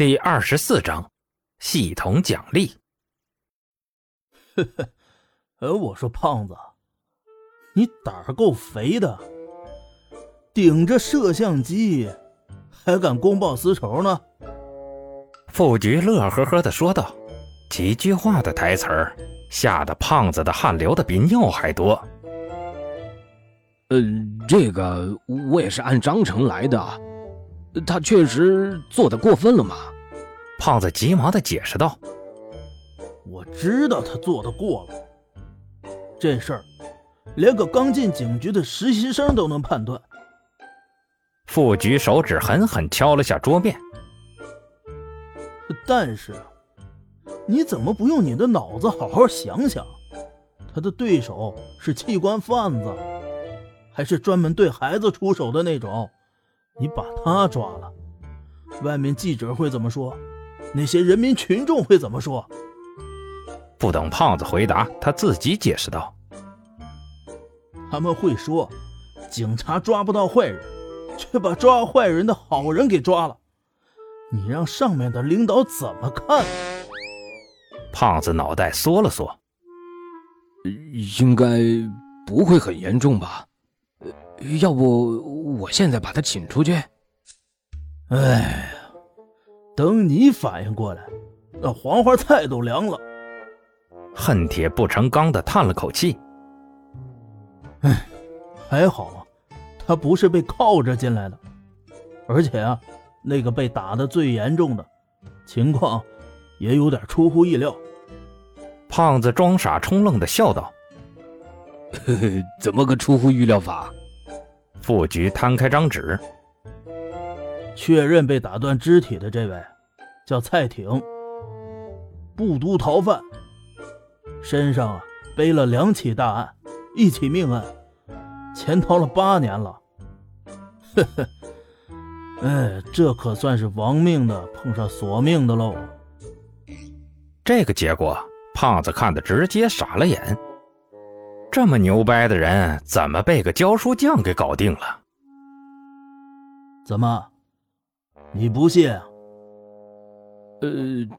第二十四章，系统奖励。呵呵，呃，我说胖子，你胆儿够肥的，顶着摄像机还敢公报私仇呢？副局乐呵呵的说道，几句话的台词儿，吓得胖子的汗流的比尿还多。呃，这个我也是按章程来的。他确实做的过分了嘛？胖子急忙的解释道：“我知道他做的过了，这事儿连个刚进警局的实习生都能判断。”副局手指狠狠敲了下桌面。但是，你怎么不用你的脑子好好想想？他的对手是器官贩子，还是专门对孩子出手的那种？你把他抓了，外面记者会怎么说？那些人民群众会怎么说？不等胖子回答，他自己解释道：“他们会说，警察抓不到坏人，却把抓坏人的好人给抓了。你让上面的领导怎么看？”胖子脑袋缩了缩：“应该不会很严重吧？”要不我现在把他请出去？哎呀，等你反应过来，那黄花菜都凉了。恨铁不成钢的叹了口气。哎，还好啊，他不是被铐着进来的，而且啊，那个被打的最严重的，情况也有点出乎意料。胖子装傻充愣的笑道：“呵呵，怎么个出乎预料法？”副局摊开张纸，确认被打断肢体的这位叫蔡挺，布都逃犯，身上啊背了两起大案，一起命案，潜逃了八年了。呵呵，哎，这可算是亡命的碰上索命的喽。这个结果，胖子看的直接傻了眼。这么牛掰的人，怎么被个教书匠给搞定了？怎么，你不信？呃，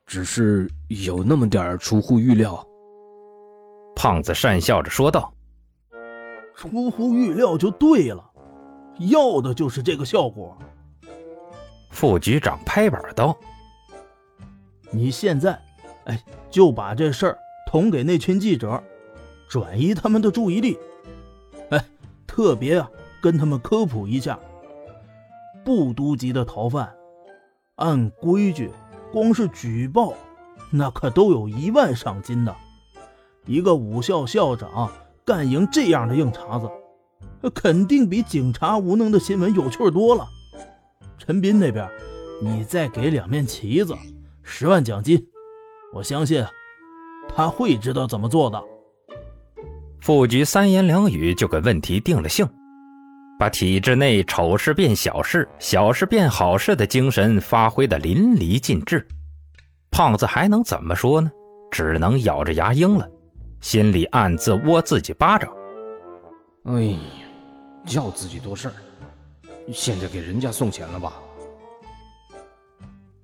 只是有那么点出乎预料。胖子讪笑着说道：“出乎预料就对了，要的就是这个效果。”副局长拍板道：“你现在，哎，就把这事儿捅给那群记者。”转移他们的注意力，哎，特别啊，跟他们科普一下，部督级的逃犯，按规矩，光是举报，那可都有一万赏金的。一个武校校长干赢这样的硬茬子，肯定比警察无能的新闻有趣多了。陈斌那边，你再给两面旗子，十万奖金，我相信他会知道怎么做的。副局三言两语就给问题定了性，把体制内丑事变小事、小事变好事的精神发挥的淋漓尽致。胖子还能怎么说呢？只能咬着牙应了，心里暗自窝自己巴掌。哎呀，叫自己多事儿，现在给人家送钱了吧？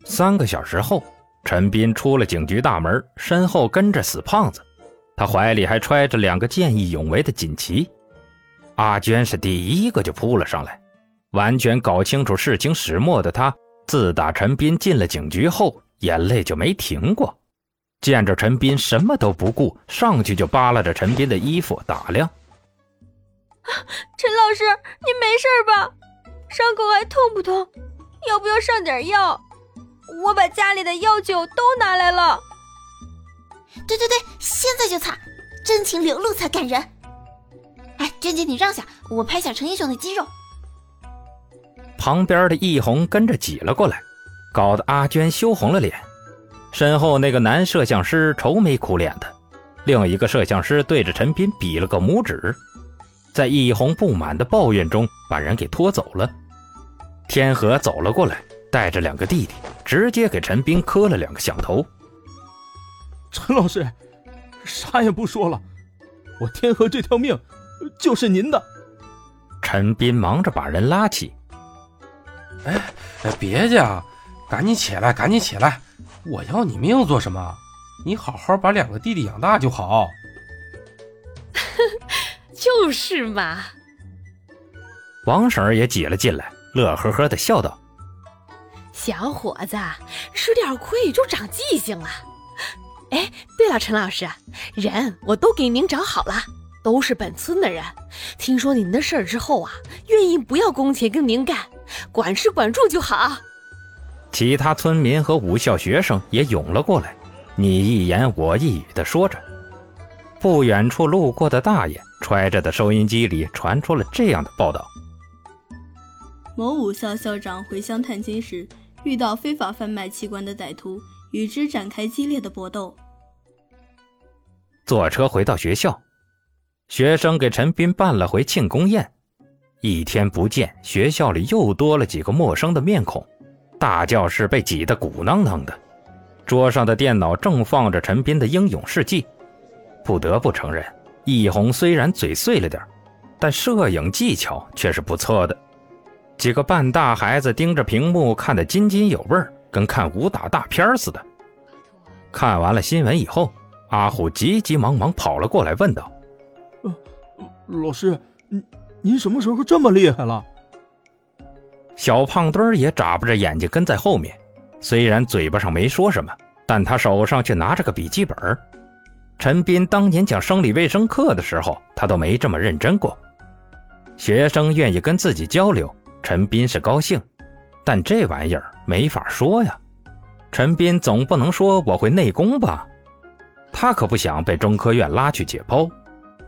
三个小时后，陈斌出了警局大门，身后跟着死胖子。他怀里还揣着两个见义勇为的锦旗，阿娟是第一个就扑了上来。完全搞清楚事情始末的他，自打陈斌进了警局后，眼泪就没停过。见着陈斌什么都不顾，上去就扒拉着陈斌的衣服打量。陈老师，你没事吧？伤口还痛不痛？要不要上点药？我把家里的药酒都拿来了。对对对，现在就擦，真情流露才感人。哎，娟姐你让下，我拍下陈英雄的肌肉。旁边的易红跟着挤了过来，搞得阿娟羞红了脸。身后那个男摄像师愁眉苦脸的，另一个摄像师对着陈斌比了个拇指，在易红不满的抱怨中把人给拖走了。天河走了过来，带着两个弟弟，直接给陈斌磕了两个响头。陈老师，啥也不说了，我天河这条命就是您的。陈斌忙着把人拉起。哎哎，别介啊，赶紧起来，赶紧起来！我要你命做什么？你好好把两个弟弟养大就好。就是嘛。王婶儿也挤了进来，乐呵呵的笑道：“小伙子，吃点亏就长记性了。哎，对了，陈老师，人我都给您找好了，都是本村的人。听说您的事儿之后啊，愿意不要工钱跟您干，管吃管住就好。”其他村民和武校学生也涌了过来，你一言我一语的说着。不远处路过的大爷揣着的收音机里传出了这样的报道：某武校校长回乡探亲时，遇到非法贩卖器官的歹徒，与之展开激烈的搏斗。坐车回到学校，学生给陈斌办了回庆功宴。一天不见，学校里又多了几个陌生的面孔。大教室被挤得鼓囊囊的，桌上的电脑正放着陈斌的英勇事迹。不得不承认，易红虽然嘴碎了点，但摄影技巧却是不错的。几个半大孩子盯着屏幕看得津津有味，跟看武打大片似的。看完了新闻以后，阿虎急急忙忙跑了过来，问道：“呃，老师，您您什么时候这么厉害了？”小胖墩儿也眨巴着眼睛跟在后面，虽然嘴巴上没说什么，但他手上却拿着个笔记本。陈斌当年讲生理卫生课的时候，他都没这么认真过。学生愿意跟自己交流，陈斌是高兴，但这玩意儿没法说呀。陈斌总不能说我会内功吧？他可不想被中科院拉去解剖，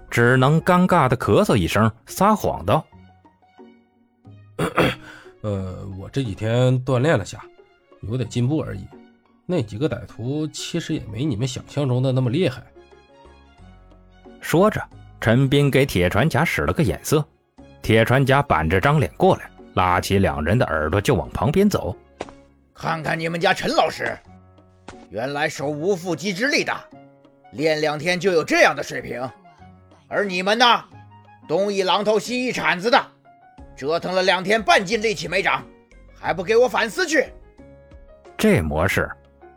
只能尴尬的咳嗽一声，撒谎道。呃，我这几天锻炼了下，有点进步而已。那几个歹徒其实也没你们想象中的那么厉害。说着，陈斌给铁船甲使了个眼色，铁船甲板着张脸过来，拉起两人的耳朵就往旁边走。看看你们家陈老师，原来手无缚鸡之力的，练两天就有这样的水平。而你们呢，东一榔头西一铲子的。折腾了两天，半斤力气没长，还不给我反思去！这模式，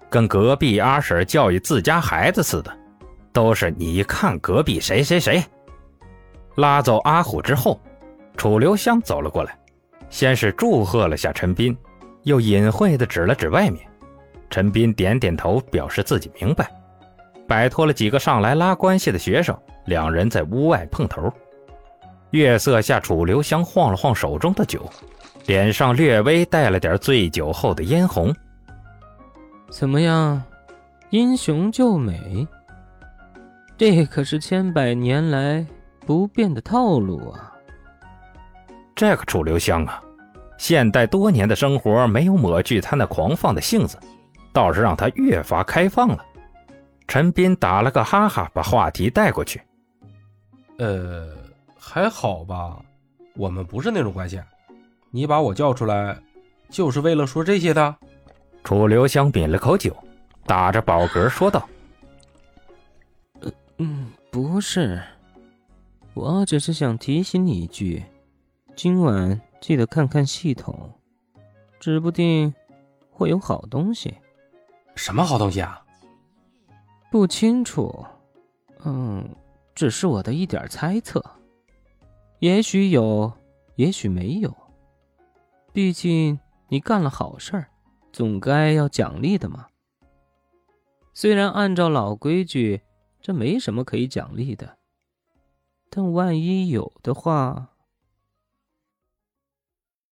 跟隔壁阿婶教育自家孩子似的，都是你看隔壁谁谁谁。拉走阿虎之后，楚留香走了过来，先是祝贺了下陈斌，又隐晦地指了指外面。陈斌点点头，表示自己明白。摆脱了几个上来拉关系的学生，两人在屋外碰头。月色下，楚留香晃了晃手中的酒，脸上略微带了点醉酒后的嫣红。怎么样，英雄救美？这可是千百年来不变的套路啊！这个楚留香啊，现代多年的生活没有抹去他那狂放的性子，倒是让他越发开放了。陈斌打了个哈哈，把话题带过去。呃。还好吧，我们不是那种关系。你把我叫出来，就是为了说这些的。楚留香抿了口酒，打着饱嗝说道：“嗯，不是，我只是想提醒你一句，今晚记得看看系统，指不定会有好东西。什么好东西啊？不清楚。嗯，只是我的一点猜测。”也许有，也许没有。毕竟你干了好事儿，总该要奖励的嘛。虽然按照老规矩，这没什么可以奖励的，但万一有的话。